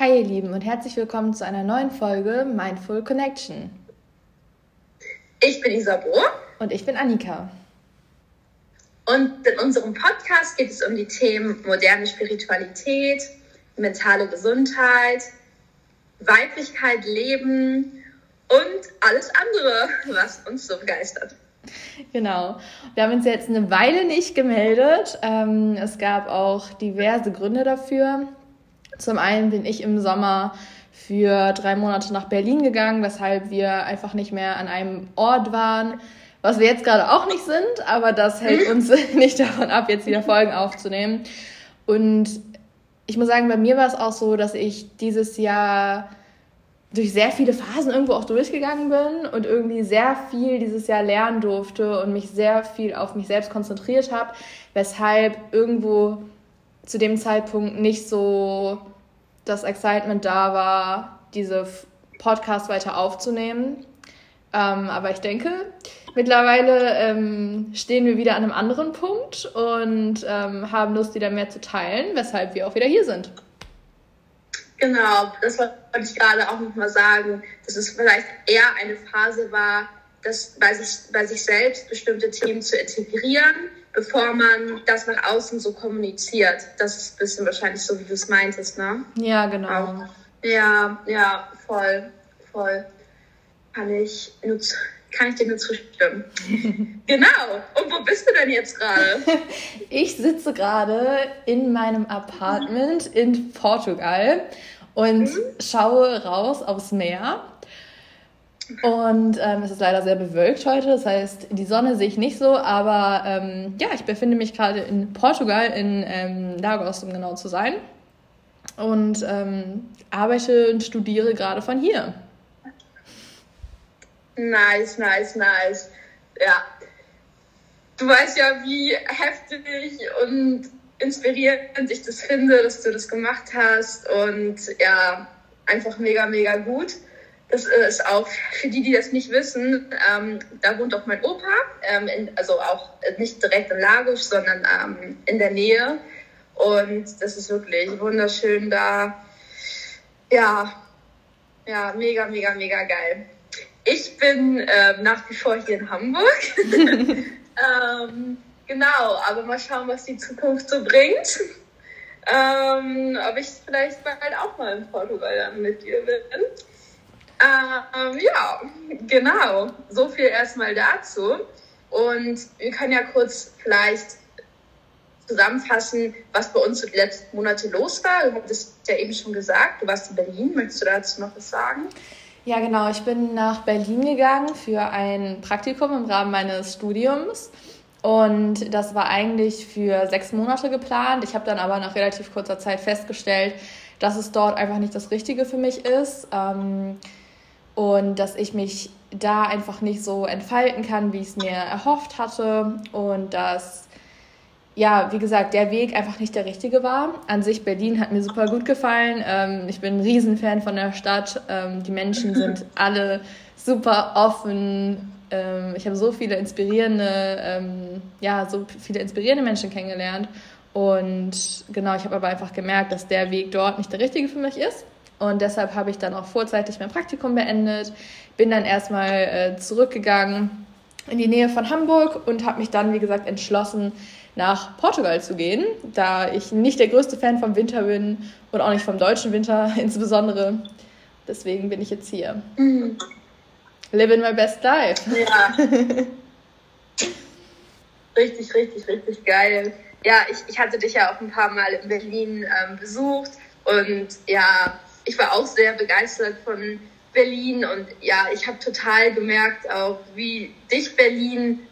Hi ihr Lieben und herzlich willkommen zu einer neuen Folge Mindful Connection. Ich bin Isabo. Und ich bin Annika. Und in unserem Podcast geht es um die Themen moderne Spiritualität, mentale Gesundheit, Weiblichkeit, Leben und alles andere, was uns so begeistert. Genau. Wir haben uns jetzt eine Weile nicht gemeldet. Ähm, es gab auch diverse Gründe dafür. Zum einen bin ich im Sommer für drei Monate nach Berlin gegangen, weshalb wir einfach nicht mehr an einem Ort waren, was wir jetzt gerade auch nicht sind, aber das hält uns nicht davon ab, jetzt wieder Folgen aufzunehmen. Und ich muss sagen, bei mir war es auch so, dass ich dieses Jahr durch sehr viele Phasen irgendwo auch durchgegangen bin und irgendwie sehr viel dieses Jahr lernen durfte und mich sehr viel auf mich selbst konzentriert habe, weshalb irgendwo zu dem Zeitpunkt nicht so das Excitement da war, diese Podcast weiter aufzunehmen. Ähm, aber ich denke, mittlerweile ähm, stehen wir wieder an einem anderen Punkt und ähm, haben Lust, wieder mehr zu teilen, weshalb wir auch wieder hier sind. Genau, das wollte ich gerade auch nochmal sagen, dass es vielleicht eher eine Phase war, das bei sich, bei sich selbst bestimmte Themen zu integrieren, bevor man das nach außen so kommuniziert. Das ist ein bisschen wahrscheinlich so, wie du es meintest, ne? Ja, genau. Auch. Ja, ja, voll, voll. Kann ich, nur, kann ich dir nur zustimmen. genau. Und wo bist du denn jetzt gerade? Ich sitze gerade in meinem Apartment in Portugal und mhm. schaue raus aufs Meer und ähm, es ist leider sehr bewölkt heute, das heißt, die Sonne sehe ich nicht so, aber ähm, ja, ich befinde mich gerade in Portugal, in ähm, Lagos, um genau zu sein. Und ähm, arbeite und studiere gerade von hier. Nice, nice, nice. Ja. Du weißt ja, wie heftig und inspirierend ich das finde, dass du das gemacht hast. Und ja, einfach mega, mega gut. Das ist auch für die, die das nicht wissen, ähm, da wohnt auch mein Opa, ähm, in, also auch nicht direkt in Lagos, sondern ähm, in der Nähe. Und das ist wirklich wunderschön da. Ja, ja, mega, mega, mega geil. Ich bin äh, nach wie vor hier in Hamburg. ähm, genau, aber mal schauen, was die Zukunft so bringt. Ähm, ob ich vielleicht bald auch mal in Portugal dann mit dir bin. Ähm, ja, genau. So viel erstmal dazu. Und wir können ja kurz vielleicht zusammenfassen, was bei uns die letzten Monate los war. Du hattest ja eben schon gesagt, du warst in Berlin. Möchtest du dazu noch was sagen? Ja, genau. Ich bin nach Berlin gegangen für ein Praktikum im Rahmen meines Studiums. Und das war eigentlich für sechs Monate geplant. Ich habe dann aber nach relativ kurzer Zeit festgestellt, dass es dort einfach nicht das Richtige für mich ist. Ähm, und dass ich mich da einfach nicht so entfalten kann, wie ich es mir erhofft hatte und dass ja, wie gesagt, der Weg einfach nicht der richtige war. An sich, Berlin hat mir super gut gefallen. Ähm, ich bin ein Riesenfan von der Stadt. Ähm, die Menschen sind alle super offen. Ähm, ich habe so viele inspirierende, ähm, ja, so viele inspirierende Menschen kennengelernt. Und genau, ich habe aber einfach gemerkt, dass der Weg dort nicht der richtige für mich ist. Und deshalb habe ich dann auch vorzeitig mein Praktikum beendet, bin dann erstmal äh, zurückgegangen in die Nähe von Hamburg und habe mich dann, wie gesagt, entschlossen, nach Portugal zu gehen, da ich nicht der größte Fan vom Winter bin und auch nicht vom deutschen Winter insbesondere. Deswegen bin ich jetzt hier. Mhm. Living my best life. Ja. richtig, richtig, richtig geil. Ja, ich, ich hatte dich ja auch ein paar Mal in Berlin ähm, besucht und ja, ich war auch sehr begeistert von Berlin und ja, ich habe total gemerkt auch, wie dich Berlin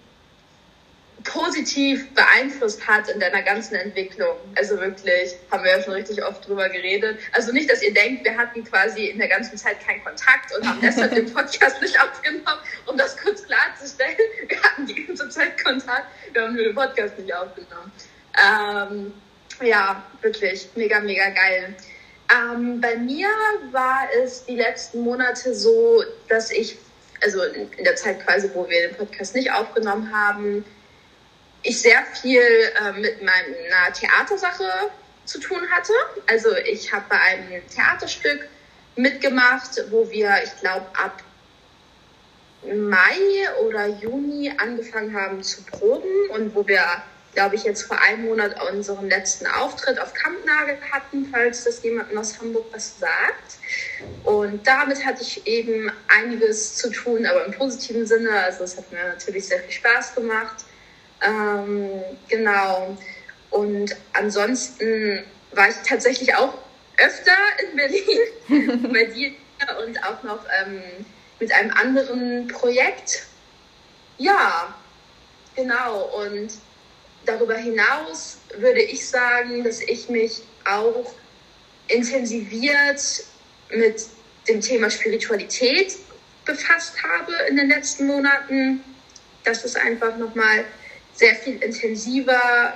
positiv beeinflusst hat in deiner ganzen Entwicklung. Also wirklich, haben wir ja schon richtig oft drüber geredet. Also nicht, dass ihr denkt, wir hatten quasi in der ganzen Zeit keinen Kontakt und haben deshalb den Podcast nicht aufgenommen, um das kurz klarzustellen. Wir hatten die ganze Zeit Kontakt, wir haben nur den Podcast nicht aufgenommen. Ähm, ja, wirklich, mega, mega geil. Ähm, bei mir war es die letzten Monate so, dass ich, also in, der Zeit quasi, wo wir den Podcast nicht aufgenommen haben, ich sehr viel äh, mit meiner Theatersache zu tun hatte. Also ich habe bei einem Theaterstück mitgemacht, wo wir, ich glaube, ab Mai oder Juni angefangen haben zu proben und wo wir, glaube ich, jetzt vor einem Monat unseren letzten Auftritt auf Kampnagel hatten, falls das jemandem aus Hamburg was sagt. Und damit hatte ich eben einiges zu tun, aber im positiven Sinne. Also es hat mir natürlich sehr viel Spaß gemacht. Ähm, genau. Und ansonsten war ich tatsächlich auch öfter in Berlin bei dir und auch noch ähm, mit einem anderen Projekt. Ja, genau. Und darüber hinaus würde ich sagen, dass ich mich auch intensiviert mit dem Thema Spiritualität befasst habe in den letzten Monaten. Das ist einfach nochmal sehr viel intensiver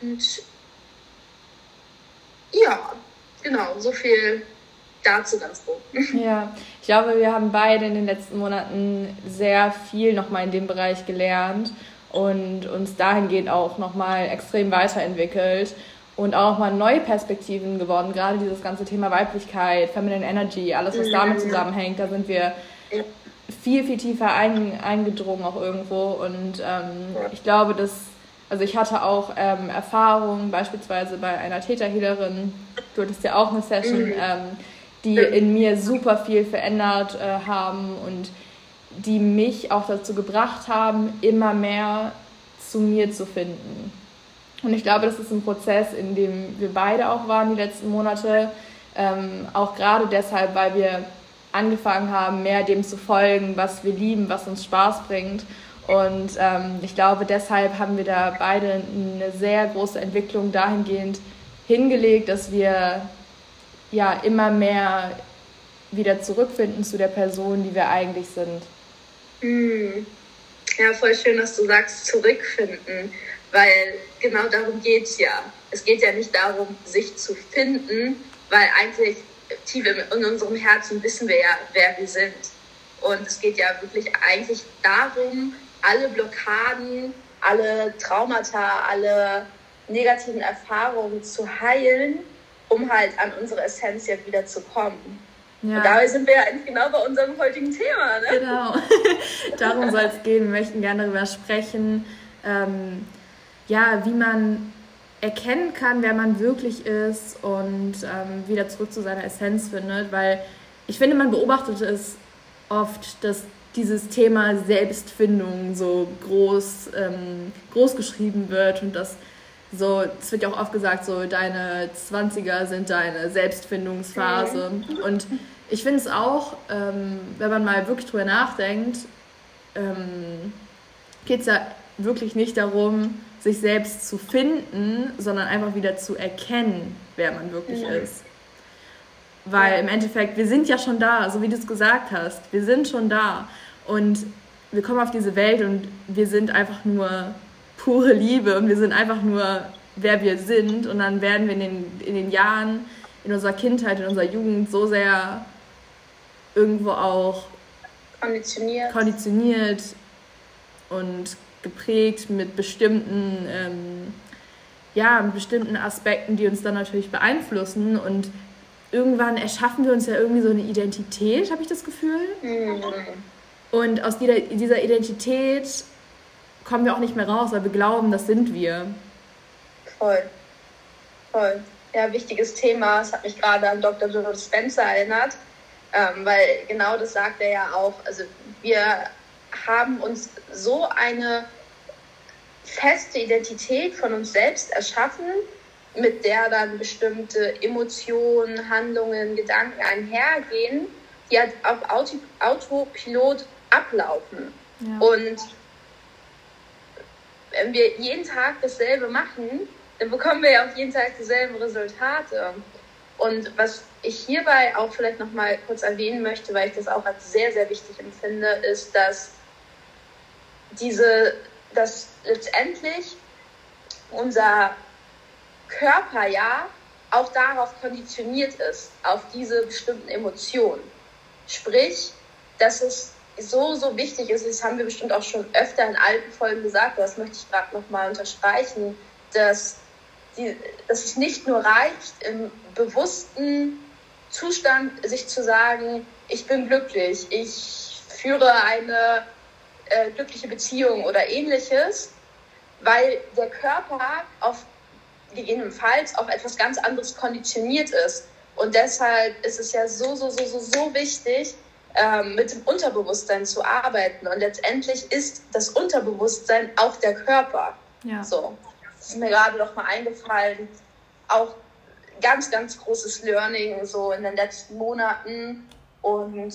und ja, genau, so viel dazu ganz grob. Ja, ich glaube, wir haben beide in den letzten Monaten sehr viel nochmal in dem Bereich gelernt und uns dahingehend auch nochmal extrem weiterentwickelt und auch mal neue Perspektiven gewonnen. Gerade dieses ganze Thema Weiblichkeit, Feminine Energy, alles, was damit zusammenhängt, da sind wir viel, viel tiefer ein, eingedrungen auch irgendwo. Und ähm, ich glaube, dass, also ich hatte auch ähm, Erfahrungen, beispielsweise bei einer Täterhealerin, du hattest ja auch eine Session, mhm. ähm, die in mir super viel verändert äh, haben und die mich auch dazu gebracht haben, immer mehr zu mir zu finden. Und ich glaube, das ist ein Prozess, in dem wir beide auch waren die letzten Monate. Ähm, auch gerade deshalb, weil wir angefangen haben, mehr dem zu folgen, was wir lieben, was uns Spaß bringt. Und ähm, ich glaube, deshalb haben wir da beide eine sehr große Entwicklung dahingehend hingelegt, dass wir ja immer mehr wieder zurückfinden zu der Person, die wir eigentlich sind. Mm. Ja, voll schön, dass du sagst, zurückfinden, weil genau darum geht es ja. Es geht ja nicht darum, sich zu finden, weil eigentlich tief in unserem Herzen wissen wir ja, wer wir sind. Und es geht ja wirklich eigentlich darum, alle Blockaden, alle Traumata, alle negativen Erfahrungen zu heilen, um halt an unsere Essenz ja wieder zu kommen. Ja. Und dabei sind wir ja eigentlich genau bei unserem heutigen Thema. Ne? Genau, darum soll es gehen. Wir möchten gerne darüber sprechen, ähm, ja, wie man erkennen kann, wer man wirklich ist und ähm, wieder zurück zu seiner Essenz findet, weil ich finde, man beobachtet es oft, dass dieses Thema Selbstfindung so groß, ähm, groß geschrieben wird und dass so, es wird ja auch oft gesagt, so deine 20er sind deine Selbstfindungsphase. Und ich finde es auch, ähm, wenn man mal wirklich drüber nachdenkt, ähm, geht es ja wirklich nicht darum, sich selbst zu finden, sondern einfach wieder zu erkennen, wer man wirklich ja. ist. Weil im Endeffekt, wir sind ja schon da, so wie du es gesagt hast. Wir sind schon da. Und wir kommen auf diese Welt und wir sind einfach nur pure Liebe und wir sind einfach nur, wer wir sind. Und dann werden wir in den, in den Jahren, in unserer Kindheit, in unserer Jugend so sehr irgendwo auch konditioniert, konditioniert und geprägt mit bestimmten, ähm, ja, mit bestimmten Aspekten, die uns dann natürlich beeinflussen. Und irgendwann erschaffen wir uns ja irgendwie so eine Identität, habe ich das Gefühl. Mhm. Und aus dieser, dieser Identität kommen wir auch nicht mehr raus, weil wir glauben, das sind wir. Voll. Voll. Ja, wichtiges Thema. Es hat mich gerade an Dr. Joe Spencer erinnert, ähm, weil genau das sagt er ja auch. Also wir haben uns so eine feste Identität von uns selbst erschaffen, mit der dann bestimmte Emotionen, Handlungen, Gedanken einhergehen, die halt auf Auto Autopilot ablaufen. Ja. Und wenn wir jeden Tag dasselbe machen, dann bekommen wir ja auch jeden Tag dieselben Resultate. Und was ich hierbei auch vielleicht noch mal kurz erwähnen möchte, weil ich das auch als sehr, sehr wichtig empfinde, ist, dass diese, dass letztendlich unser Körper ja auch darauf konditioniert ist, auf diese bestimmten Emotionen. Sprich, dass es so, so wichtig ist, das haben wir bestimmt auch schon öfter in alten Folgen gesagt, das möchte ich gerade nochmal unterstreichen, dass, die, dass es nicht nur reicht, im bewussten Zustand sich zu sagen, ich bin glücklich, ich führe eine äh, glückliche Beziehung oder ähnliches, weil der Körper auf gegebenenfalls auf etwas ganz anderes konditioniert ist. Und deshalb ist es ja so, so, so, so, so wichtig, ähm, mit dem Unterbewusstsein zu arbeiten. Und letztendlich ist das Unterbewusstsein auch der Körper. Ja. So, das ist mir gerade noch mal eingefallen. Auch ganz, ganz großes Learning so in den letzten Monaten. Und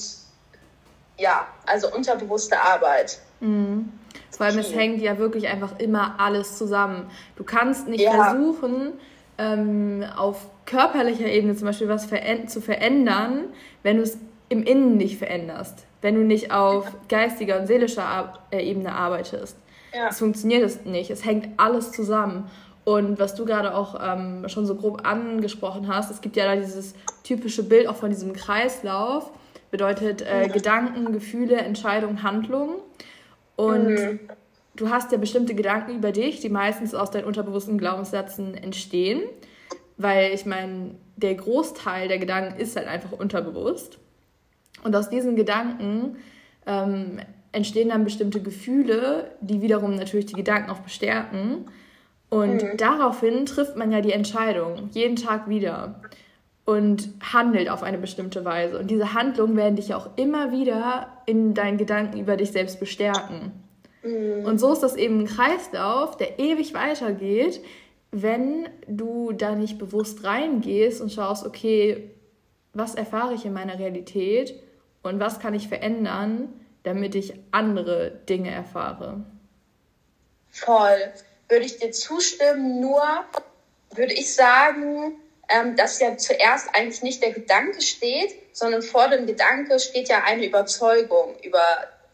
ja, also unterbewusste Arbeit. Mhm. Vor allem, es hängt ja wirklich einfach immer alles zusammen. Du kannst nicht ja. versuchen, ähm, auf körperlicher Ebene zum Beispiel was veränd zu verändern, wenn du es im Innen nicht veränderst. Wenn du nicht auf geistiger und seelischer Ar äh, Ebene arbeitest. Ja. Es funktioniert es nicht. Es hängt alles zusammen. Und was du gerade auch ähm, schon so grob angesprochen hast, es gibt ja da dieses typische Bild auch von diesem Kreislauf. Bedeutet äh, ja. Gedanken, Gefühle, Entscheidungen, Handlungen. Und mhm. du hast ja bestimmte Gedanken über dich, die meistens aus deinen unterbewussten Glaubenssätzen entstehen. Weil ich meine, der Großteil der Gedanken ist halt einfach unterbewusst. Und aus diesen Gedanken ähm, entstehen dann bestimmte Gefühle, die wiederum natürlich die Gedanken auch bestärken. Und mhm. daraufhin trifft man ja die Entscheidung, jeden Tag wieder. Und handelt auf eine bestimmte Weise. Und diese Handlungen werden dich auch immer wieder in deinen Gedanken über dich selbst bestärken. Mhm. Und so ist das eben ein Kreislauf, der ewig weitergeht, wenn du da nicht bewusst reingehst und schaust, okay, was erfahre ich in meiner Realität und was kann ich verändern, damit ich andere Dinge erfahre. Voll. Würde ich dir zustimmen, nur würde ich sagen, ähm, dass ja zuerst eigentlich nicht der Gedanke steht, sondern vor dem Gedanke steht ja eine Überzeugung über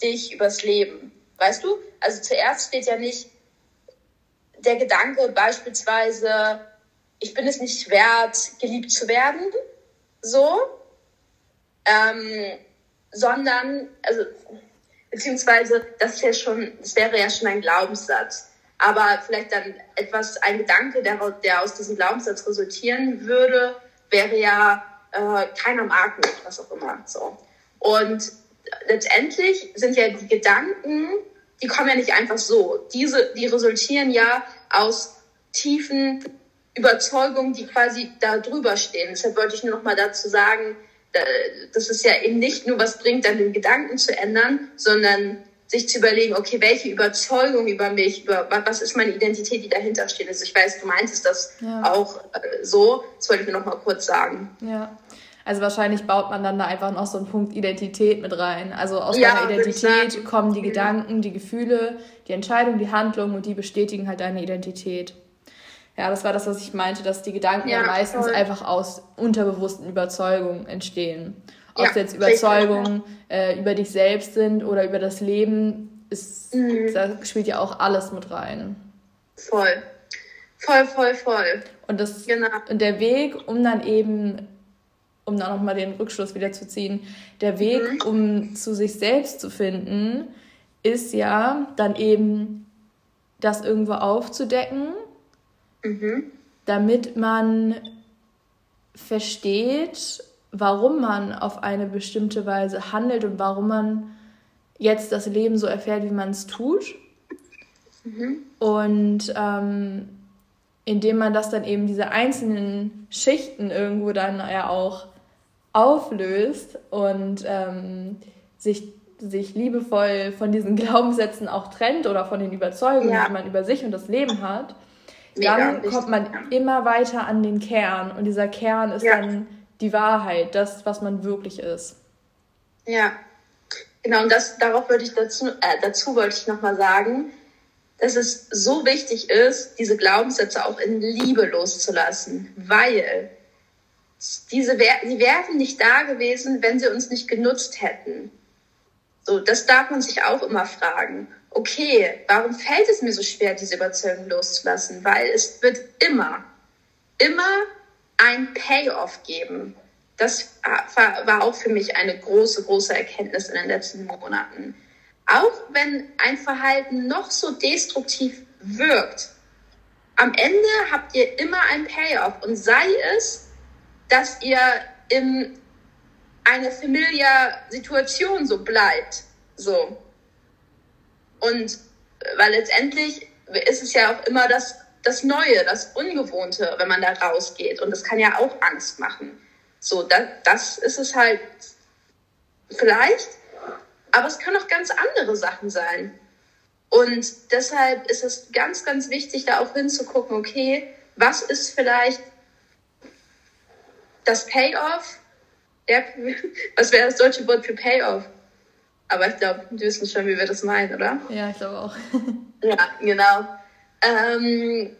dich, übers Leben. Weißt du? Also zuerst steht ja nicht der Gedanke beispielsweise, ich bin es nicht wert, geliebt zu werden, so, ähm, sondern, also, beziehungsweise, das, ja schon, das wäre ja schon ein Glaubenssatz. Aber vielleicht dann etwas, ein Gedanke, der, der aus diesem Glaubenssatz resultieren würde, wäre ja, äh, keiner mag mich, was auch immer. So. Und letztendlich sind ja die Gedanken, die kommen ja nicht einfach so. Diese, die resultieren ja aus tiefen Überzeugungen, die quasi da drüber stehen. Deshalb wollte ich nur noch mal dazu sagen, dass es ja eben nicht nur was bringt, dann den Gedanken zu ändern, sondern sich zu überlegen, okay, welche Überzeugung über mich, über was ist meine Identität, die dahinter steht. Also ich weiß, du meintest das ja. auch äh, so. Das wollte ich mir noch mal kurz sagen. Ja. Also wahrscheinlich baut man dann da einfach noch so einen Punkt Identität mit rein. Also aus ja, deiner Identität kommen die Gedanken, die Gefühle, die Entscheidungen, die Handlungen und die bestätigen halt deine Identität. Ja, das war das, was ich meinte, dass die Gedanken ja, meistens voll. einfach aus unterbewussten Überzeugungen entstehen. Ob es jetzt Überzeugungen äh, über dich selbst sind oder über das Leben, ist, mhm. da spielt ja auch alles mit rein. Voll. Voll, voll, voll. Und, das, genau. und der Weg, um dann eben, um dann nochmal den Rückschluss wieder zu ziehen, der Weg, mhm. um zu sich selbst zu finden, ist ja dann eben das irgendwo aufzudecken Mhm. Damit man versteht, warum man auf eine bestimmte Weise handelt und warum man jetzt das Leben so erfährt, wie man es tut. Mhm. Und ähm, indem man das dann eben diese einzelnen Schichten irgendwo dann ja auch auflöst und ähm, sich, sich liebevoll von diesen Glaubenssätzen auch trennt oder von den Überzeugungen, ja. die man über sich und das Leben hat, Mega dann kommt man immer weiter an den Kern und dieser Kern ist ja. dann die Wahrheit, das, was man wirklich ist. Ja, genau, und das, darauf würde ich dazu, äh, dazu wollte ich nochmal sagen, dass es so wichtig ist, diese Glaubenssätze auch in Liebe loszulassen, weil diese, die wären nicht da gewesen, wenn sie uns nicht genutzt hätten. So, das darf man sich auch immer fragen okay, warum fällt es mir so schwer, diese Überzeugung loszulassen? Weil es wird immer, immer ein Payoff geben. Das war auch für mich eine große, große Erkenntnis in den letzten Monaten. Auch wenn ein Verhalten noch so destruktiv wirkt, am Ende habt ihr immer ein Payoff und sei es, dass ihr in einer familiar Situation so bleibt, so. Und weil letztendlich ist es ja auch immer das, das Neue, das Ungewohnte, wenn man da rausgeht. Und das kann ja auch Angst machen. So, das, das ist es halt vielleicht, aber es können auch ganz andere Sachen sein. Und deshalb ist es ganz, ganz wichtig, da auch hinzugucken, okay, was ist vielleicht das Payoff? Der, was wäre das deutsche Wort für Payoff? Aber ich glaube, wir wissen schon, wie wir das meinen, oder? Ja, ich glaube auch. ja, genau. Ähm,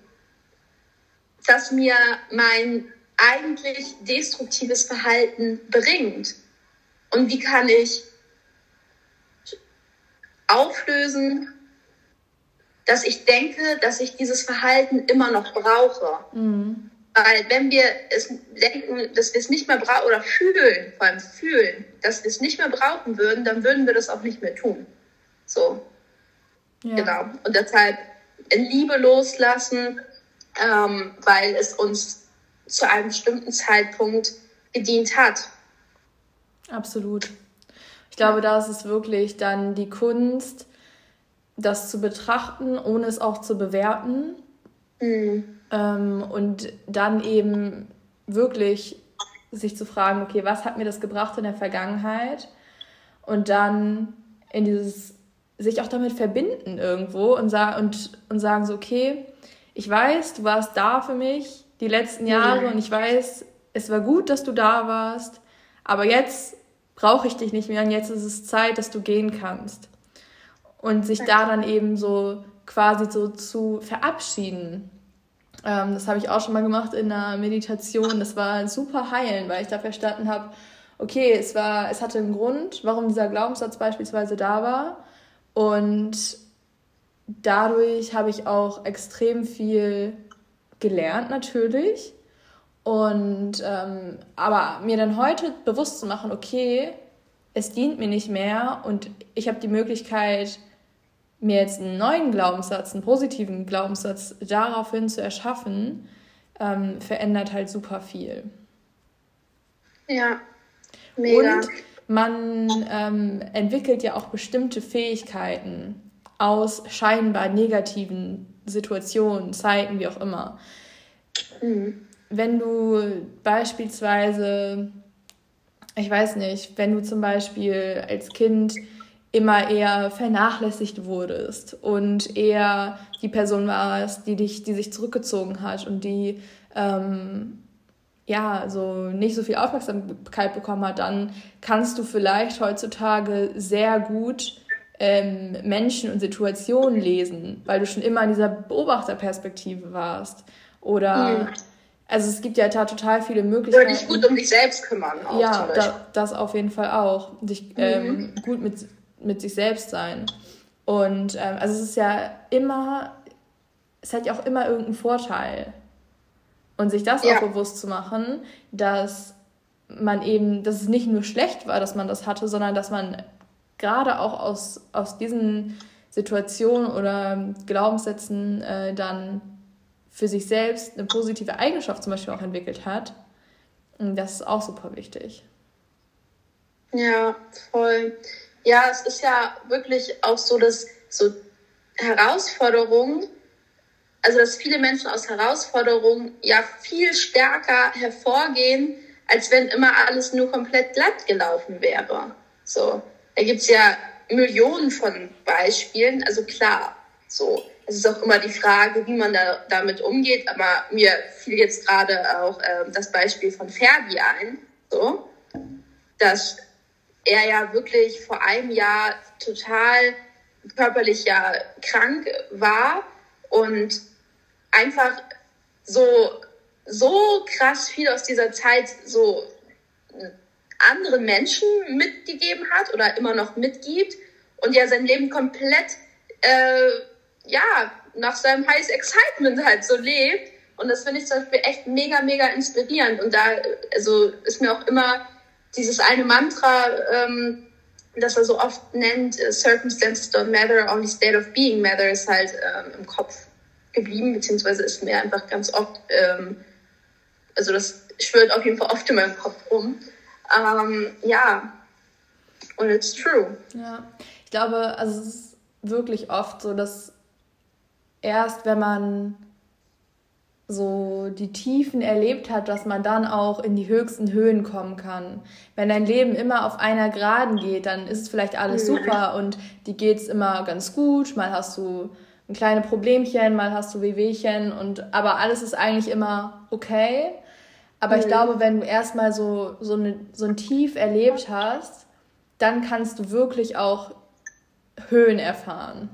dass mir mein eigentlich destruktives Verhalten bringt. Und wie kann ich auflösen, dass ich denke, dass ich dieses Verhalten immer noch brauche. Mhm. Weil wenn wir es denken, dass wir es nicht mehr brauchen oder fühlen, vor allem fühlen, dass wir es nicht mehr brauchen würden, dann würden wir das auch nicht mehr tun. So. Ja. Genau. Und deshalb in Liebe loslassen, ähm, weil es uns zu einem bestimmten Zeitpunkt gedient hat. Absolut. Ich glaube, da ist es wirklich dann die Kunst, das zu betrachten, ohne es auch zu bewerten. Mhm. Ähm, und dann eben wirklich sich zu fragen, okay, was hat mir das gebracht in der Vergangenheit? Und dann in dieses, sich auch damit verbinden irgendwo und, sa und, und sagen so, okay, ich weiß, du warst da für mich die letzten Jahre und ich weiß, es war gut, dass du da warst, aber jetzt brauche ich dich nicht mehr und jetzt ist es Zeit, dass du gehen kannst und sich da dann eben so quasi so zu verabschieden. Ähm, das habe ich auch schon mal gemacht in einer Meditation. Das war super heilen, weil ich da verstanden habe, okay, es war, es hatte einen Grund, warum dieser Glaubenssatz beispielsweise da war. Und dadurch habe ich auch extrem viel gelernt natürlich. Und ähm, aber mir dann heute bewusst zu machen, okay, es dient mir nicht mehr und ich habe die Möglichkeit, mir jetzt einen neuen Glaubenssatz, einen positiven Glaubenssatz daraufhin zu erschaffen, ähm, verändert halt super viel. Ja, mega. Und man ähm, entwickelt ja auch bestimmte Fähigkeiten aus scheinbar negativen Situationen, Zeiten, wie auch immer. Mhm. Wenn du beispielsweise, ich weiß nicht, wenn du zum Beispiel als Kind immer eher vernachlässigt wurdest und eher die Person warst, die dich, die sich zurückgezogen hat und die ähm, ja so nicht so viel Aufmerksamkeit bekommen hat, dann kannst du vielleicht heutzutage sehr gut ähm, Menschen und Situationen lesen, weil du schon immer in dieser Beobachterperspektive warst. Oder mhm. also es gibt ja da total viele Möglichkeiten. Oder dich gut um dich selbst kümmern. Auch ja, da, das auf jeden Fall auch. Dich mhm. ähm, gut mit mit sich selbst sein. Und ähm, also es ist ja immer, es hat ja auch immer irgendeinen Vorteil. Und sich das ja. auch bewusst zu machen, dass man eben, dass es nicht nur schlecht war, dass man das hatte, sondern dass man gerade auch aus, aus diesen Situationen oder Glaubenssätzen äh, dann für sich selbst eine positive Eigenschaft zum Beispiel auch entwickelt hat. Und das ist auch super wichtig. Ja, voll. Ja, es ist ja wirklich auch so, dass so Herausforderungen, also dass viele Menschen aus Herausforderungen ja viel stärker hervorgehen, als wenn immer alles nur komplett glatt gelaufen wäre. So, da gibt's ja Millionen von Beispielen. Also klar, so. Es ist auch immer die Frage, wie man da, damit umgeht. Aber mir fiel jetzt gerade auch äh, das Beispiel von Ferdi ein, so, dass er ja wirklich vor einem Jahr total körperlich ja krank war und einfach so, so krass viel aus dieser Zeit so anderen Menschen mitgegeben hat oder immer noch mitgibt und ja sein Leben komplett, äh, ja, nach seinem Highest Excitement halt so lebt. Und das finde ich zum Beispiel echt mega, mega inspirierend. Und da, also, ist mir auch immer dieses eine Mantra, ähm, das er so oft nennt, äh, Circumstances don't matter, only state of being matters halt ähm, im Kopf. geblieben, beziehungsweise ist mir einfach ganz oft, ähm, also das schwirrt auf jeden Fall oft in meinem Kopf rum. Ähm, ja, und it's true. Ja, ich glaube, also es ist wirklich oft so, dass erst wenn man so die Tiefen erlebt hat, dass man dann auch in die höchsten Höhen kommen kann. Wenn dein Leben immer auf einer Geraden geht, dann ist es vielleicht alles mhm. super und die geht es immer ganz gut. Mal hast du ein kleine Problemchen, mal hast du Wehwehchen und aber alles ist eigentlich immer okay. Aber mhm. ich glaube, wenn du erstmal so, so, eine, so ein Tief erlebt hast, dann kannst du wirklich auch Höhen erfahren.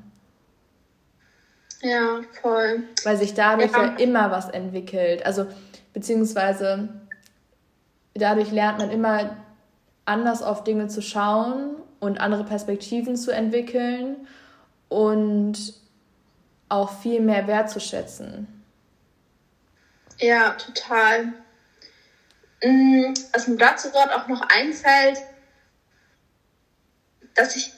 Ja, voll. Weil sich dadurch ja. ja immer was entwickelt. Also, beziehungsweise dadurch lernt man immer anders auf Dinge zu schauen und andere Perspektiven zu entwickeln und auch viel mehr wertzuschätzen. Ja, total. Mm, was mir dazu gerade auch noch einfällt, dass ich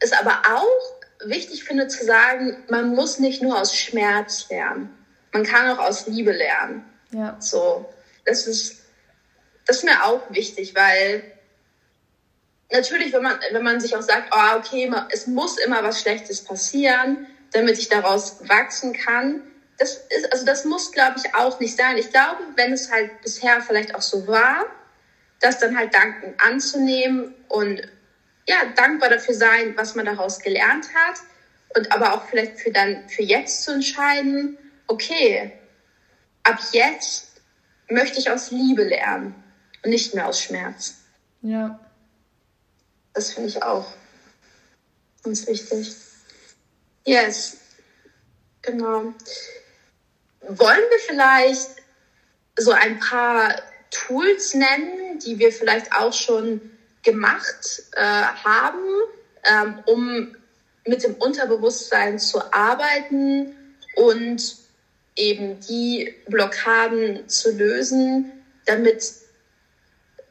es aber auch wichtig finde zu sagen, man muss nicht nur aus Schmerz lernen. Man kann auch aus Liebe lernen. Ja. So, das ist, das ist mir auch wichtig, weil natürlich, wenn man, wenn man sich auch sagt, oh, okay, es muss immer was Schlechtes passieren, damit ich daraus wachsen kann. Das ist, also das muss, glaube ich, auch nicht sein. Ich glaube, wenn es halt bisher vielleicht auch so war, das dann halt danken anzunehmen und ja, dankbar dafür sein, was man daraus gelernt hat und aber auch vielleicht für dann für jetzt zu entscheiden, okay, ab jetzt möchte ich aus Liebe lernen und nicht mehr aus Schmerz. Ja. Das finde ich auch ganz wichtig. Yes, genau. Wollen wir vielleicht so ein paar Tools nennen, die wir vielleicht auch schon gemacht äh, haben, ähm, um mit dem Unterbewusstsein zu arbeiten und eben die Blockaden zu lösen, damit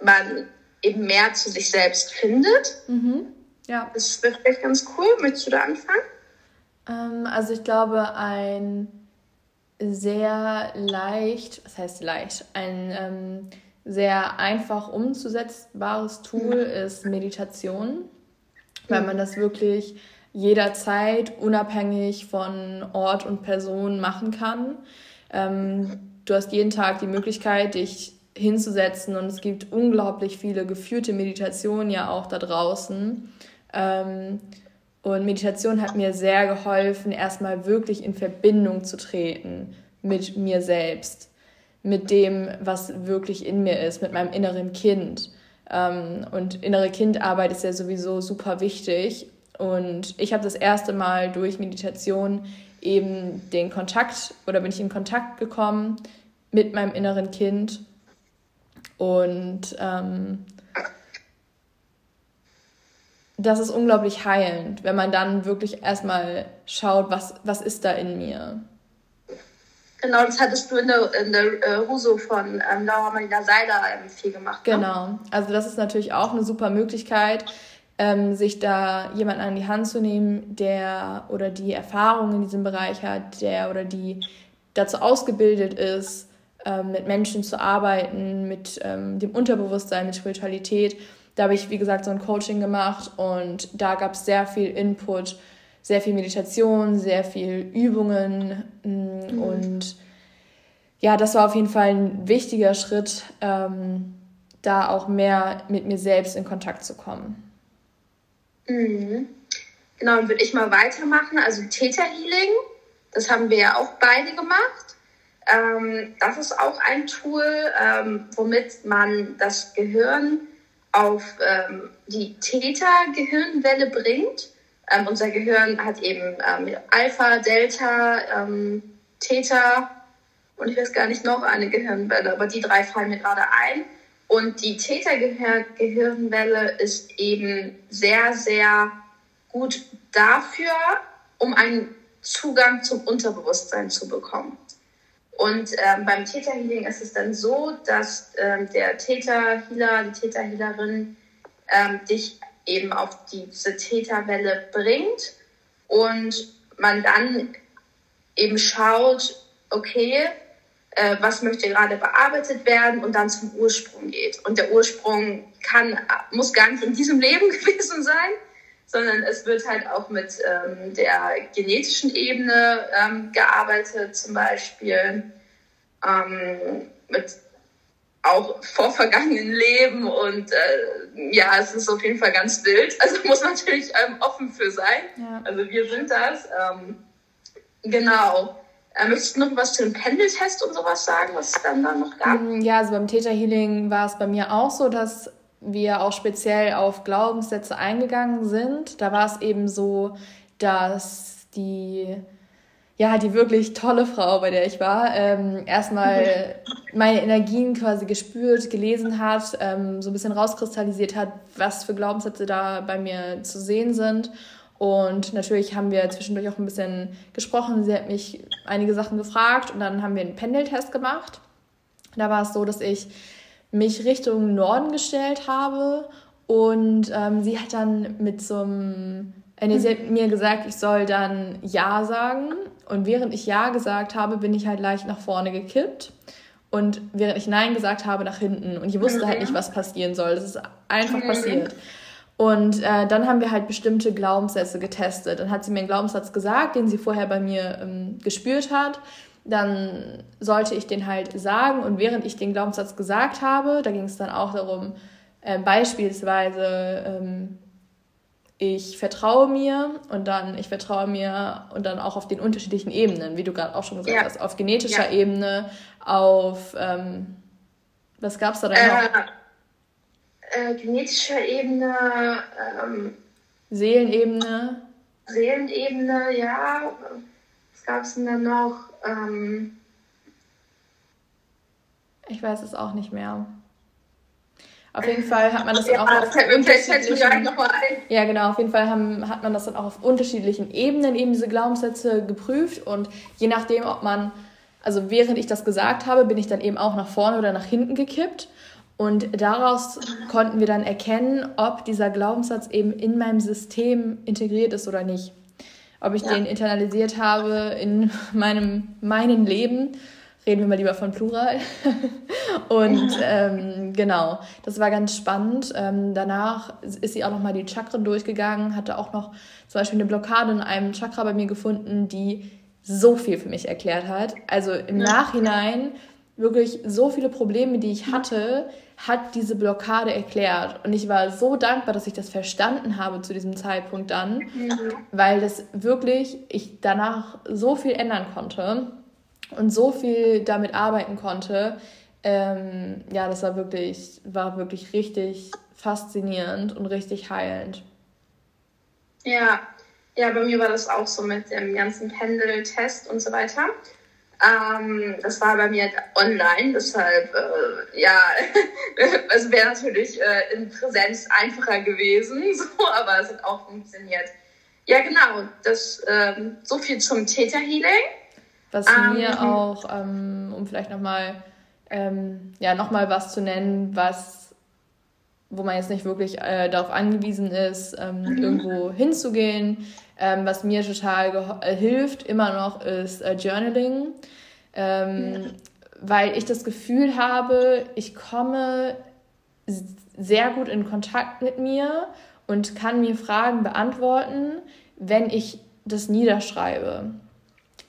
man eben mehr zu sich selbst findet. Mhm. Ja. Das wäre vielleicht ganz cool. Möchtest du da anfangen? Ähm, also ich glaube, ein sehr leicht, was heißt leicht, ein ähm, sehr einfach umzusetzbares Tool ist Meditation, weil man das wirklich jederzeit unabhängig von Ort und Person machen kann. Ähm, du hast jeden Tag die Möglichkeit, dich hinzusetzen und es gibt unglaublich viele geführte Meditationen ja auch da draußen. Ähm, und Meditation hat mir sehr geholfen, erstmal wirklich in Verbindung zu treten mit mir selbst mit dem, was wirklich in mir ist, mit meinem inneren Kind. Ähm, und innere Kindarbeit ist ja sowieso super wichtig. Und ich habe das erste Mal durch Meditation eben den Kontakt oder bin ich in Kontakt gekommen mit meinem inneren Kind. Und ähm, das ist unglaublich heilend, wenn man dann wirklich erstmal schaut, was, was ist da in mir. Genau, das hattest du in der, in der äh, Huso von ähm, Laura Marina Seiler ähm, viel gemacht. Ne? Genau, also das ist natürlich auch eine super Möglichkeit, ähm, sich da jemanden an die Hand zu nehmen, der oder die Erfahrung in diesem Bereich hat, der oder die dazu ausgebildet ist, ähm, mit Menschen zu arbeiten, mit ähm, dem Unterbewusstsein, mit Spiritualität. Da habe ich, wie gesagt, so ein Coaching gemacht und da gab es sehr viel Input sehr viel Meditation, sehr viel Übungen mm, mhm. und ja, das war auf jeden Fall ein wichtiger Schritt, ähm, da auch mehr mit mir selbst in Kontakt zu kommen. Mhm. Genau, dann würde ich mal weitermachen. Also Theta Healing, das haben wir ja auch beide gemacht. Ähm, das ist auch ein Tool, ähm, womit man das Gehirn auf ähm, die Theta-Gehirnwelle bringt. Ähm, unser Gehirn hat eben ähm, Alpha, Delta, ähm, Theta und ich weiß gar nicht noch eine Gehirnwelle, aber die drei fallen mir gerade ein. Und die Theta-Gehirnwelle ist eben sehr, sehr gut dafür, um einen Zugang zum Unterbewusstsein zu bekommen. Und ähm, beim Theta-Healing ist es dann so, dass ähm, der Theta-Healer, die Theta-Healerin ähm, dich eben auf diese Täterwelle bringt und man dann eben schaut, okay, äh, was möchte gerade bearbeitet werden und dann zum Ursprung geht. Und der Ursprung kann, muss gar nicht in diesem Leben gewesen sein, sondern es wird halt auch mit ähm, der genetischen Ebene ähm, gearbeitet, zum Beispiel ähm, mit auch vor vergangenen Leben und äh, ja, es ist auf jeden Fall ganz wild. Also muss man natürlich ähm, offen für sein. Ja. Also wir sind das. Ähm, genau. Äh, möchtest du noch was zu dem Pendeltest und sowas sagen, was es dann da noch gab? Mm, ja, also beim Theta Healing war es bei mir auch so, dass wir auch speziell auf Glaubenssätze eingegangen sind. Da war es eben so, dass die ja, die wirklich tolle Frau, bei der ich war, ähm, erstmal meine Energien quasi gespürt, gelesen hat, ähm, so ein bisschen rauskristallisiert hat, was für Glaubenssätze da bei mir zu sehen sind. Und natürlich haben wir zwischendurch auch ein bisschen gesprochen. Sie hat mich einige Sachen gefragt und dann haben wir einen Pendeltest gemacht. Da war es so, dass ich mich Richtung Norden gestellt habe und ähm, sie hat dann mit so einem sie hat mir gesagt, ich soll dann Ja sagen. Und während ich Ja gesagt habe, bin ich halt leicht nach vorne gekippt. Und während ich Nein gesagt habe, nach hinten. Und ich wusste okay. halt nicht, was passieren soll. Das ist einfach okay. passiert. Und äh, dann haben wir halt bestimmte Glaubenssätze getestet. Dann hat sie mir einen Glaubenssatz gesagt, den sie vorher bei mir ähm, gespürt hat. Dann sollte ich den halt sagen. Und während ich den Glaubenssatz gesagt habe, da ging es dann auch darum, äh, beispielsweise, ähm, ich vertraue mir und dann ich vertraue mir und dann auch auf den unterschiedlichen Ebenen, wie du gerade auch schon gesagt ja. hast, auf genetischer ja. Ebene, auf ähm, was gab es da denn noch? Äh, äh, genetischer Ebene, ähm, Seelenebene. Seelenebene, ja. Was gab es denn da noch? Ähm, ich weiß es auch nicht mehr. Auf jeden Fall hat man das dann auch auf unterschiedlichen... Ja, genau. Auf jeden Fall haben, hat man das dann auch auf unterschiedlichen Ebenen eben diese Glaubenssätze geprüft und je nachdem, ob man... Also während ich das gesagt habe, bin ich dann eben auch nach vorne oder nach hinten gekippt. Und daraus konnten wir dann erkennen, ob dieser Glaubenssatz eben in meinem System integriert ist oder nicht. Ob ich ja. den internalisiert habe in meinem meinem Leben reden wir mal lieber von Plural. und ähm, genau, das war ganz spannend. Ähm, danach ist sie auch nochmal die Chakren durchgegangen, hatte auch noch zum Beispiel eine Blockade in einem Chakra bei mir gefunden, die so viel für mich erklärt hat. Also im Nachhinein wirklich so viele Probleme, die ich hatte, hat diese Blockade erklärt. Und ich war so dankbar, dass ich das verstanden habe zu diesem Zeitpunkt dann, mhm. weil das wirklich, ich danach so viel ändern konnte und so viel damit arbeiten konnte. Ähm, ja, das war wirklich, war wirklich richtig faszinierend und richtig heilend. Ja, ja, bei mir war das auch so mit dem ganzen Pendeltest und so weiter. Ähm, das war bei mir online, deshalb, äh, ja, es wäre natürlich äh, in Präsenz einfacher gewesen, so, aber es hat auch funktioniert. Ja, genau, das, ähm, so viel zum Theta Healing. Was um, mir mhm. auch, ähm, um vielleicht nochmal ähm, ja, noch was zu nennen, was, wo man jetzt nicht wirklich äh, darauf angewiesen ist, ähm, mhm. irgendwo hinzugehen. Ähm, was mir total äh, hilft immer noch ist äh, Journaling, ähm, mhm. weil ich das Gefühl habe, ich komme sehr gut in Kontakt mit mir und kann mir Fragen beantworten, wenn ich das niederschreibe.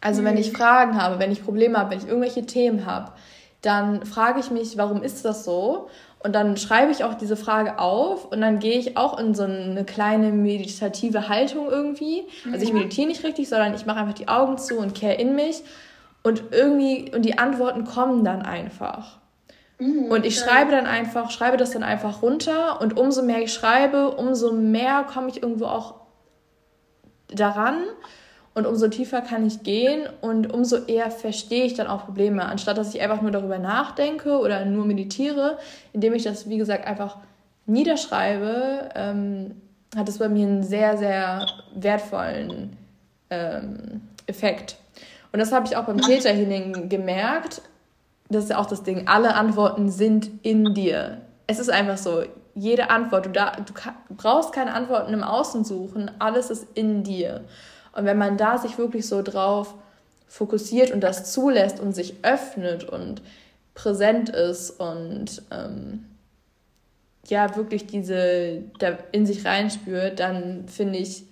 Also wenn ich mhm. Fragen habe, wenn ich Probleme habe, wenn ich irgendwelche Themen habe, dann frage ich mich, warum ist das so? Und dann schreibe ich auch diese Frage auf und dann gehe ich auch in so eine kleine meditative Haltung irgendwie. Also ich mhm. meditiere nicht richtig, sondern ich mache einfach die Augen zu und kehre in mich und irgendwie und die Antworten kommen dann einfach. Mhm, und ich schreibe dann einfach, schreibe das dann einfach runter und umso mehr ich schreibe, umso mehr komme ich irgendwo auch daran und umso tiefer kann ich gehen und umso eher verstehe ich dann auch Probleme, anstatt dass ich einfach nur darüber nachdenke oder nur meditiere, indem ich das, wie gesagt, einfach niederschreibe, ähm, hat es bei mir einen sehr, sehr wertvollen ähm, Effekt. Und das habe ich auch beim Theta Healing gemerkt. Das ist ja auch das Ding. Alle Antworten sind in dir. Es ist einfach so. Jede Antwort, du, da, du brauchst keine Antworten im Außen suchen. Alles ist in dir. Und wenn man da sich wirklich so drauf fokussiert und das zulässt und sich öffnet und präsent ist und ähm, ja wirklich diese da in sich reinspürt, dann finde ich,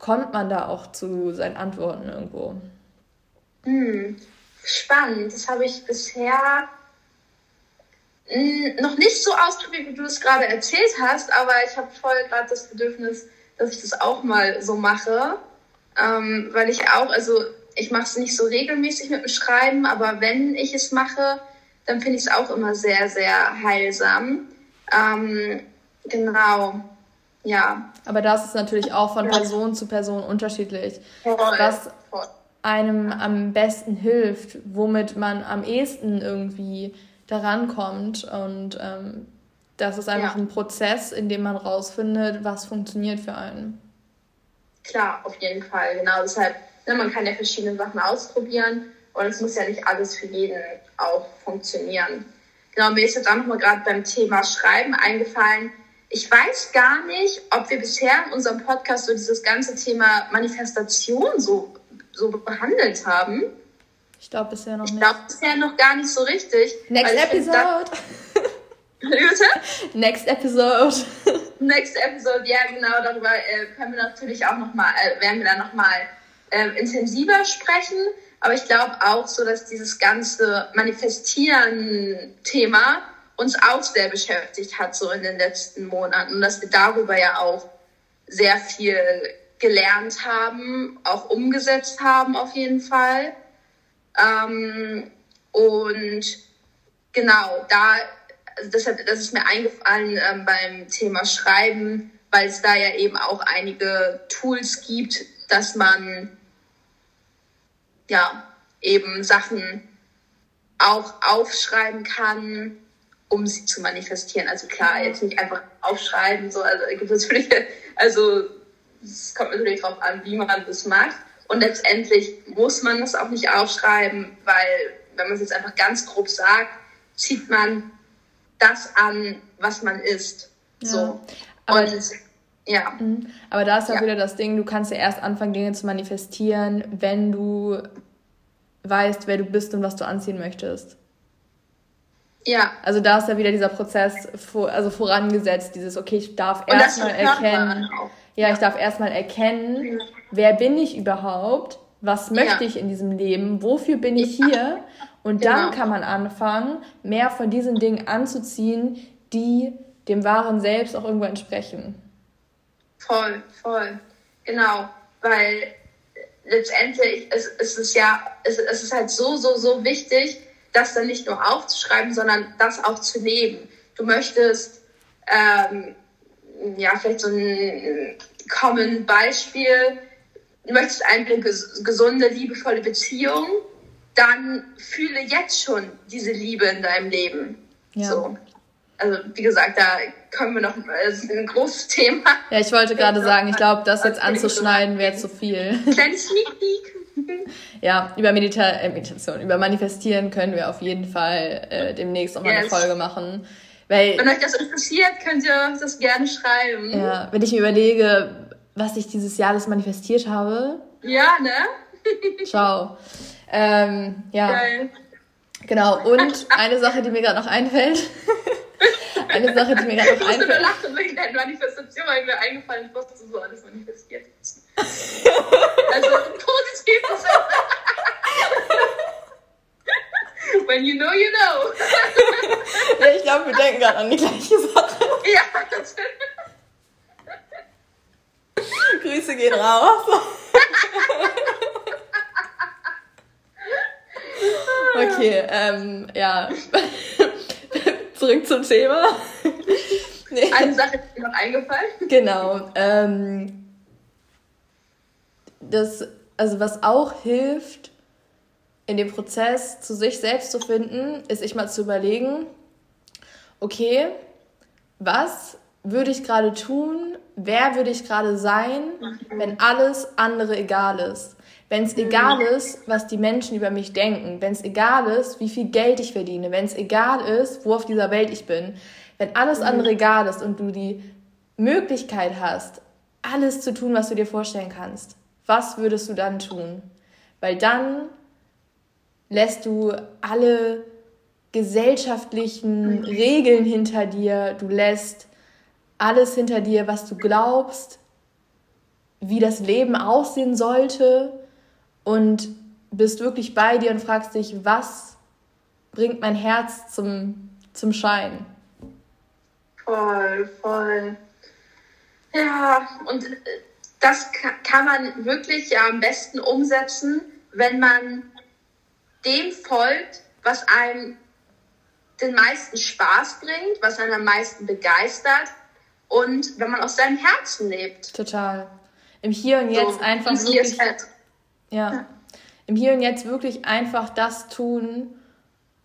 kommt man da auch zu seinen Antworten irgendwo. Hm, spannend. Das habe ich bisher noch nicht so ausprobiert, wie du es gerade erzählt hast, aber ich habe voll gerade das Bedürfnis, dass ich das auch mal so mache, ähm, weil ich auch, also ich mache es nicht so regelmäßig mit dem Schreiben, aber wenn ich es mache, dann finde ich es auch immer sehr, sehr heilsam. Ähm, genau, ja. Aber das ist natürlich auch von Person zu Person unterschiedlich. Voll, was einem am besten hilft, womit man am ehesten irgendwie daran kommt. Und ähm, das ist einfach ja. ein Prozess, in dem man rausfindet, was funktioniert für einen. Klar, auf jeden Fall. Genau, deshalb, ne, man kann ja verschiedene Sachen ausprobieren und es muss ja nicht alles für jeden auch funktionieren. Genau, mir ist jetzt auch nochmal gerade beim Thema Schreiben eingefallen. Ich weiß gar nicht, ob wir bisher in unserem Podcast so dieses ganze Thema Manifestation so, so behandelt haben. Ich glaube bisher noch nicht. Ich glaube bisher noch gar nicht so richtig. Next Episode. Bitte? Next Episode. Next Episode, ja genau, darüber äh, können wir natürlich auch nochmal, äh, werden wir dann nochmal äh, intensiver sprechen. Aber ich glaube auch so, dass dieses ganze Manifestieren-Thema uns auch sehr beschäftigt hat, so in den letzten Monaten. Und dass wir darüber ja auch sehr viel gelernt haben, auch umgesetzt haben auf jeden Fall. Ähm, und genau, da, also deshalb, das ist mir eingefallen ähm, beim Thema Schreiben, weil es da ja eben auch einige Tools gibt, dass man ja eben Sachen auch aufschreiben kann, um sie zu manifestieren. Also klar, jetzt nicht einfach aufschreiben, so, also gibt es natürlich, also es kommt natürlich darauf an, wie man das macht. Und letztendlich muss man das auch nicht aufschreiben, weil, wenn man es jetzt einfach ganz grob sagt, zieht man das an, was man ist. Ja. So. Aber, Und ja. Mhm. Aber da ist ja, ja wieder das Ding, du kannst ja erst anfangen, Dinge zu manifestieren, wenn du weißt, wer du bist und was du anziehen möchtest. Ja. Also da ist ja wieder dieser Prozess vor, also vorangesetzt, dieses, okay, ich darf erstmal erkennen. Ja, ich darf erstmal erkennen, wer bin ich überhaupt, was möchte ja. ich in diesem Leben, wofür bin ich hier? Und genau. dann kann man anfangen, mehr von diesen Dingen anzuziehen, die dem wahren Selbst auch irgendwo entsprechen. Voll, voll. Genau. Weil letztendlich es, es ist ja, es, es ist halt so, so, so wichtig, das dann nicht nur aufzuschreiben, sondern das auch zu leben. Du möchtest, ähm, ja, vielleicht so ein Common Beispiel, du möchtest eine gesunde, liebevolle Beziehung, dann fühle jetzt schon diese Liebe in deinem Leben. Ja. So. Also, wie gesagt, da kommen wir noch, das ist ein großes Thema. Ja, ich wollte gerade sagen, ich glaube, das jetzt anzuschneiden wäre zu viel. Kleines Sneak Peek. Ja, über Medita äh, Meditation, über Manifestieren können wir auf jeden Fall äh, demnächst auch mal yes. eine Folge machen. Weil, wenn euch das interessiert, könnt ihr das gerne schreiben. Ja, wenn ich mir überlege, was ich dieses Jahr alles manifestiert habe. Ja, ne? Ciao. Ähm, ja. Geil. Genau, und eine Sache, die mir gerade noch einfällt. eine Sache, die mir gerade noch einfällt. Ich musste lachen wegen der Manifestation, weil mir eingefallen ist, was du so alles manifestiert hast. also positiv When you know, you know. ja, ich glaube, wir denken gerade an die gleiche Sache. Ja, das Grüße gehen raus. okay, ähm, ja. Zurück zum Thema. nee. Eine Sache ist mir noch eingefallen. Genau. Ähm, das, also was auch hilft, in dem Prozess zu sich selbst zu finden, ist sich mal zu überlegen, okay, was würde ich gerade tun? Wer würde ich gerade sein, wenn alles andere egal ist? Wenn es egal ist, was die Menschen über mich denken, wenn es egal ist, wie viel Geld ich verdiene, wenn es egal ist, wo auf dieser Welt ich bin, wenn alles andere egal ist und du die Möglichkeit hast, alles zu tun, was du dir vorstellen kannst, was würdest du dann tun? Weil dann lässt du alle gesellschaftlichen Regeln hinter dir, du lässt alles hinter dir, was du glaubst, wie das Leben aussehen sollte und bist wirklich bei dir und fragst dich, was bringt mein Herz zum, zum Schein? Voll, voll. Ja, und äh, das kann man wirklich am besten umsetzen, wenn man dem folgt, was einem den meisten Spaß bringt, was einen am meisten begeistert und wenn man aus seinem Herzen lebt. Total. Im Hier und Jetzt so, einfach wirklich. Ja. ja. Im Hier und Jetzt wirklich einfach das tun,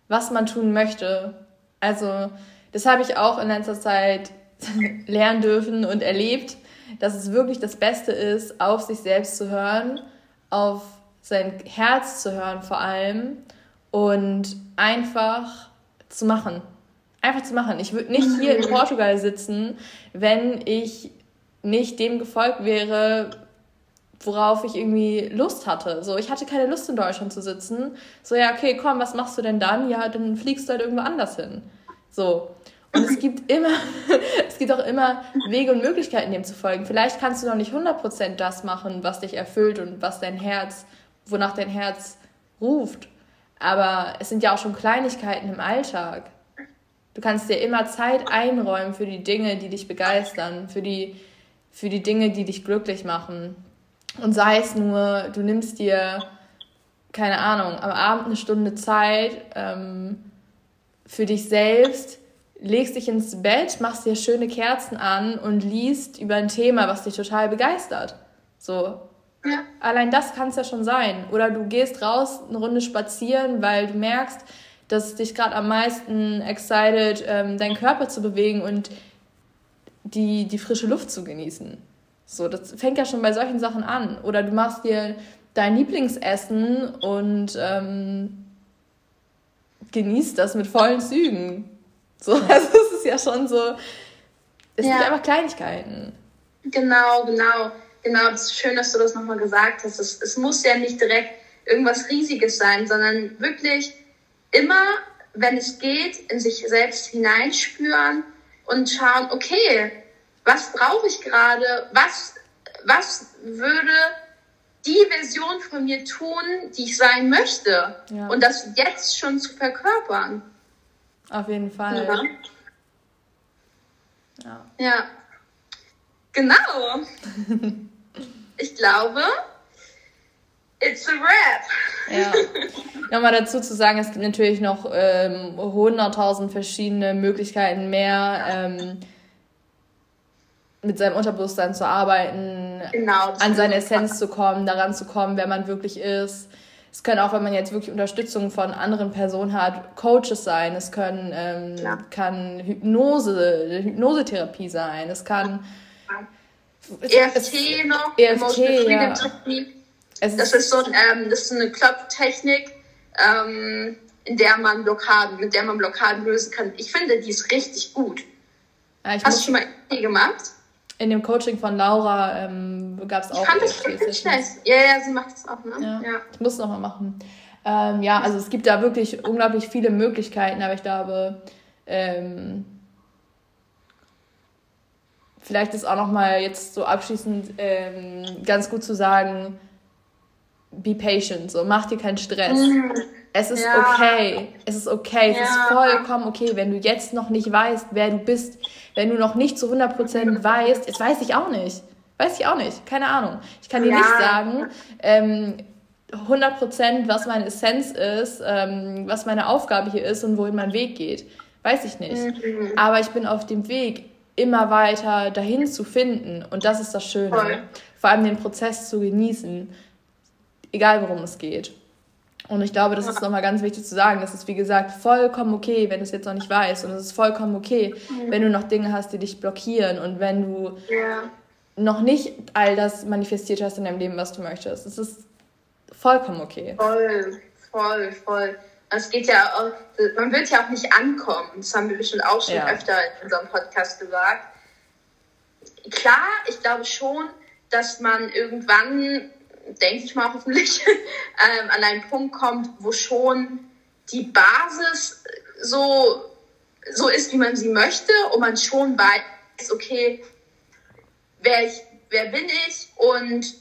was man tun möchte. Also, das habe ich auch in letzter Zeit lernen dürfen und erlebt, dass es wirklich das Beste ist, auf sich selbst zu hören, auf sein Herz zu hören vor allem und einfach zu machen. Einfach zu machen. Ich würde nicht hier in Portugal sitzen, wenn ich nicht dem gefolgt wäre, worauf ich irgendwie Lust hatte. So, ich hatte keine Lust in Deutschland zu sitzen. So, ja, okay, komm, was machst du denn dann? Ja, dann fliegst du halt irgendwo anders hin. So. Und es gibt immer, es gibt auch immer Wege und Möglichkeiten, dem zu folgen. Vielleicht kannst du noch nicht 100% das machen, was dich erfüllt und was dein Herz, wonach dein Herz ruft. Aber es sind ja auch schon Kleinigkeiten im Alltag. Du kannst dir immer Zeit einräumen für die Dinge, die dich begeistern, für die, für die Dinge, die dich glücklich machen. Und sei es nur, du nimmst dir, keine Ahnung, am Abend eine Stunde Zeit ähm, für dich selbst, legst dich ins Bett, machst dir schöne Kerzen an und liest über ein Thema, was dich total begeistert. So, ja. Allein das kann es ja schon sein. Oder du gehst raus eine Runde spazieren, weil du merkst, dass dich gerade am meisten excited, ähm, deinen Körper zu bewegen und die, die frische Luft zu genießen. So, das fängt ja schon bei solchen Sachen an. Oder du machst dir dein Lieblingsessen und ähm, genießt das mit vollen Zügen. So, also es ist ja schon so, es ja. sind einfach Kleinigkeiten. Genau, genau. Genau, es ist schön, dass du das nochmal gesagt hast. Es, es muss ja nicht direkt irgendwas Riesiges sein, sondern wirklich immer, wenn es geht, in sich selbst hineinspüren und schauen, okay, was brauche ich gerade? Was, was würde die Version von mir tun, die ich sein möchte? Ja. Und das jetzt schon zu verkörpern. Auf jeden Fall. Ja. Ja. ja. Genau. ich glaube, it's a wrap. Ja. Nochmal dazu zu sagen, es gibt natürlich noch ähm, 100.000 verschiedene Möglichkeiten mehr, ähm, mit seinem Unterbewusstsein zu arbeiten, genau, an seine Essenz zu kommen, daran zu kommen, wer man wirklich ist. Es können auch, wenn man jetzt wirklich Unterstützung von anderen Personen hat, Coaches sein. Es können, ähm, kann Hypnose, Hypnosetherapie sein. Es kann EFT noch, EFT, ja. Das ist so ähm, das ist eine Klopftechnik, ähm, in der man Blockaden, mit der man Blockaden lösen kann. Ich finde, die ist richtig gut. Ja, Hast du schon mal EFT gemacht? In dem Coaching von Laura ähm, gab es auch. Ich fand das richtig nice. Ja, ja, sie macht das auch, ne? Ja. ja. Ich muss es nochmal machen. Ähm, ja, also es gibt da wirklich unglaublich viele Möglichkeiten, aber ich glaube, ähm, vielleicht ist auch noch mal jetzt so abschließend ähm, ganz gut zu sagen, be patient, so mach dir keinen Stress. Mhm. Es ist ja. okay, es ist okay, es ja. ist vollkommen okay, wenn du jetzt noch nicht weißt, wer du bist, wenn du noch nicht zu 100% weißt, das weiß ich auch nicht, weiß ich auch nicht, keine Ahnung. Ich kann dir ja. nicht sagen, ähm, 100% was meine Essenz ist, ähm, was meine Aufgabe hier ist und wohin mein Weg geht, weiß ich nicht. Mhm. Aber ich bin auf dem Weg, immer weiter dahin zu finden. Und das ist das Schöne. Voll. Vor allem den Prozess zu genießen, egal worum es geht. Und ich glaube, das ist nochmal ganz wichtig zu sagen. Das ist, wie gesagt, vollkommen okay, wenn du es jetzt noch nicht weißt. Und es ist vollkommen okay, mhm. wenn du noch Dinge hast, die dich blockieren. Und wenn du ja. noch nicht all das manifestiert hast in deinem Leben, was du möchtest. Es ist vollkommen okay. Voll, voll, voll. Es geht ja auch, man wird ja auch nicht ankommen. Das haben wir bestimmt auch schon ja. öfter in unserem Podcast gesagt. Klar, ich glaube schon, dass man irgendwann denke ich mal hoffentlich, ähm, an einen Punkt kommt, wo schon die Basis so, so ist, wie man sie möchte und man schon weiß, okay, wer, ich, wer bin ich und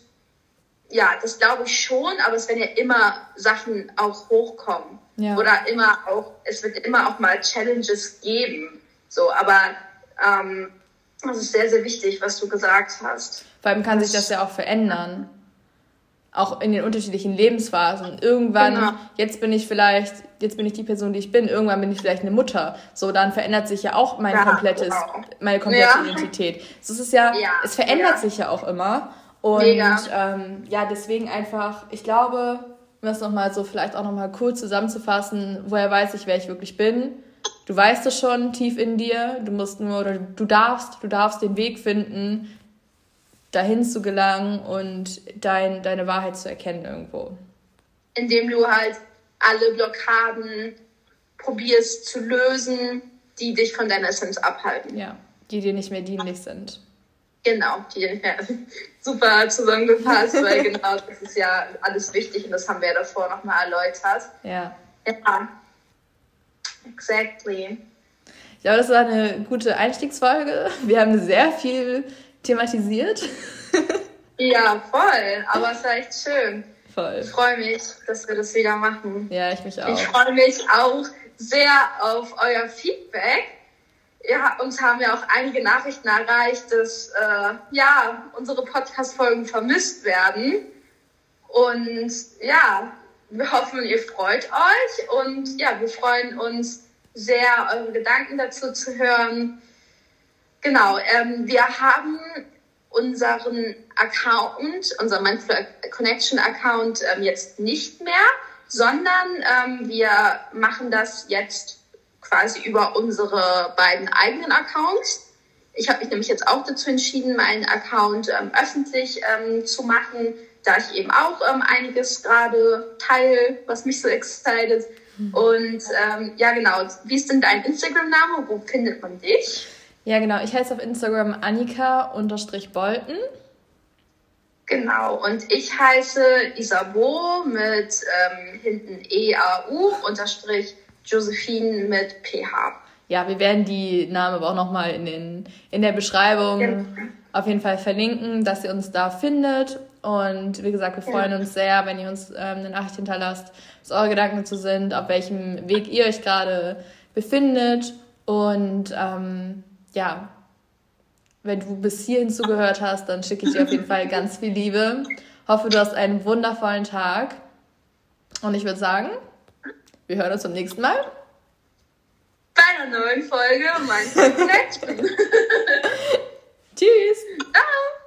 ja, das glaube ich schon, aber es werden ja immer Sachen auch hochkommen. Ja. Oder immer auch, es wird immer auch mal Challenges geben. So, aber ähm, das ist sehr, sehr wichtig, was du gesagt hast. Vor allem kann sich das ja auch verändern. Auch in den unterschiedlichen Lebensphasen. Irgendwann, genau. jetzt bin ich vielleicht, jetzt bin ich die Person, die ich bin, irgendwann bin ich vielleicht eine Mutter. So, dann verändert sich ja auch mein ja, komplettes, genau. meine komplette ja. Identität. So, es ist ja, ja es verändert sich ja auch immer. Und ähm, ja, deswegen einfach, ich glaube, um das nochmal so vielleicht auch nochmal kurz zusammenzufassen, woher weiß ich, wer ich wirklich bin. Du weißt es schon tief in dir, du musst nur, oder du darfst, du darfst den Weg finden, dahin zu gelangen und dein, deine Wahrheit zu erkennen irgendwo. Indem du halt alle Blockaden probierst zu lösen, die dich von deiner Essenz abhalten. Ja, die dir nicht mehr dienlich sind. Genau, die ja, super zusammengefasst, weil genau das ist ja alles wichtig und das haben wir ja davor nochmal erläutert. Ja. Ja. Exactly. Ich glaube, das war eine gute Einstiegsfolge. Wir haben sehr viel thematisiert. ja, voll. Aber es war echt schön. Voll. Ich freue mich, dass wir das wieder machen. Ja, ich mich auch. Ich freue mich auch sehr auf euer Feedback ja, uns haben ja auch einige Nachrichten erreicht, dass äh, ja, unsere Podcast-Folgen vermisst werden. Und ja, wir hoffen, ihr freut euch und ja, wir freuen uns sehr, eure Gedanken dazu zu hören. Genau, ähm, wir haben unseren Account, unser Mindful Connection Account ähm, jetzt nicht mehr, sondern ähm, wir machen das jetzt quasi über unsere beiden eigenen Accounts. Ich habe mich nämlich jetzt auch dazu entschieden, meinen Account ähm, öffentlich ähm, zu machen, da ich eben auch ähm, einiges gerade teile, was mich so excited. Mhm. Und ähm, ja, genau. Wie ist denn dein Instagram-Name? Wo findet man dich? Ja, genau. Ich heiße auf Instagram Annika-Bolten. Genau, und ich heiße Isabo mit ähm, hinten E-A-U unterstrich Josephine mit PH. Ja, wir werden die Namen aber auch nochmal in, den, in der Beschreibung ja. auf jeden Fall verlinken, dass ihr uns da findet. Und wie gesagt, wir freuen ja. uns sehr, wenn ihr uns ähm, eine Nachricht hinterlasst, was eure Gedanken dazu sind, auf welchem Weg ihr euch gerade befindet. Und ähm, ja, wenn du bis hierhin zugehört hast, dann schicke ich dir auf jeden Fall ganz viel Liebe. Hoffe, du hast einen wundervollen Tag. Und ich würde sagen, wir hören uns zum nächsten Mal. Bei einer neuen Folge Mindset Connection. Tschüss. Ciao.